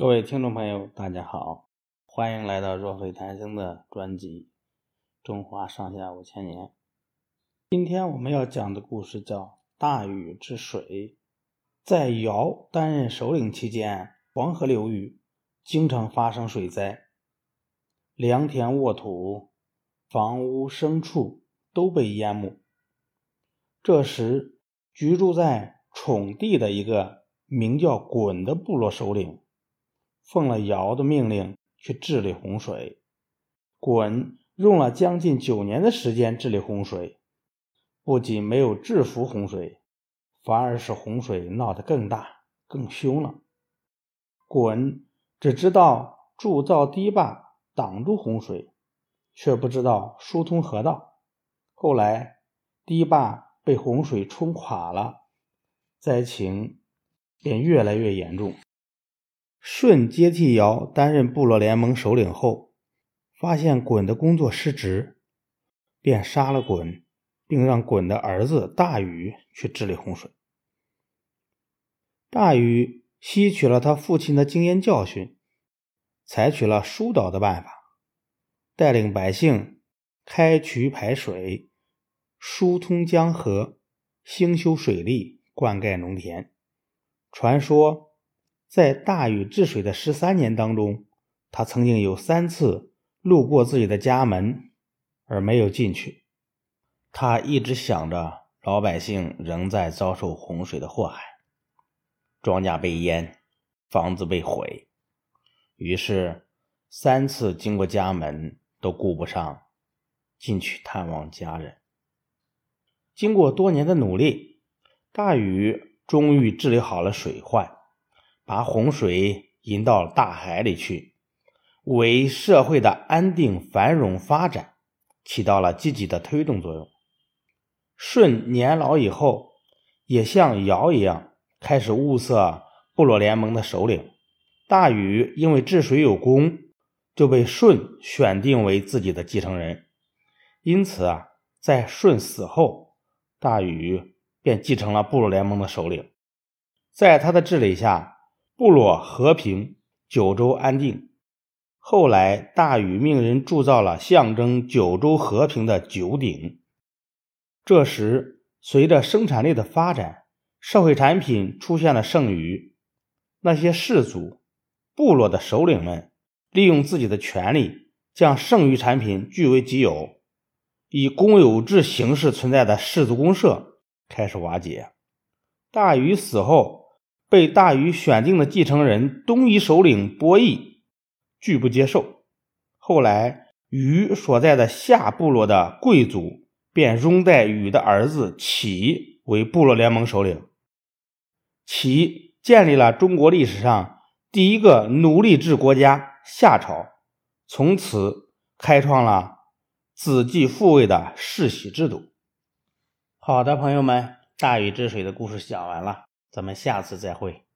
各位听众朋友，大家好，欢迎来到若非谈生的专辑《中华上下五千年》。今天我们要讲的故事叫《大禹治水》。在尧担任首领期间，黄河流域经常发生水灾，良田沃土、房屋牲畜都被淹没。这时，居住在宠地的一个名叫鲧的部落首领。奉了尧的命令去治理洪水，鲧用了将近九年的时间治理洪水，不仅没有制服洪水，反而使洪水闹得更大、更凶了。鲧只知道铸造堤坝挡住洪水，却不知道疏通河道。后来堤坝被洪水冲垮了，灾情便越来越严重。舜接替尧担任部落联盟首领后，发现鲧的工作失职，便杀了鲧，并让鲧的儿子大禹去治理洪水。大禹吸取了他父亲的经验教训，采取了疏导的办法，带领百姓开渠排水，疏通江河，兴修水利，灌溉农田。传说。在大禹治水的十三年当中，他曾经有三次路过自己的家门，而没有进去。他一直想着老百姓仍在遭受洪水的祸害，庄稼被淹，房子被毁，于是三次经过家门都顾不上进去探望家人。经过多年的努力，大禹终于治理好了水患。把洪水引到大海里去，为社会的安定繁荣发展起到了积极的推动作用。舜年老以后，也像尧一样开始物色部落联盟的首领。大禹因为治水有功，就被舜选定为自己的继承人。因此啊，在舜死后，大禹便继承了部落联盟的首领。在他的治理下，部落和平，九州安定。后来，大禹命人铸造了象征九州和平的九鼎。这时，随着生产力的发展，社会产品出现了剩余。那些氏族、部落的首领们利用自己的权力，将剩余产品据为己有。以公有制形式存在的氏族公社开始瓦解。大禹死后。被大禹选定的继承人东夷首领伯益拒不接受。后来，禹所在的夏部落的贵族便拥戴禹的儿子启为部落联盟首领。启建立了中国历史上第一个奴隶制国家夏朝，从此开创了子继父位的世袭制度。好的，朋友们，大禹治水的故事讲完了。咱们下次再会。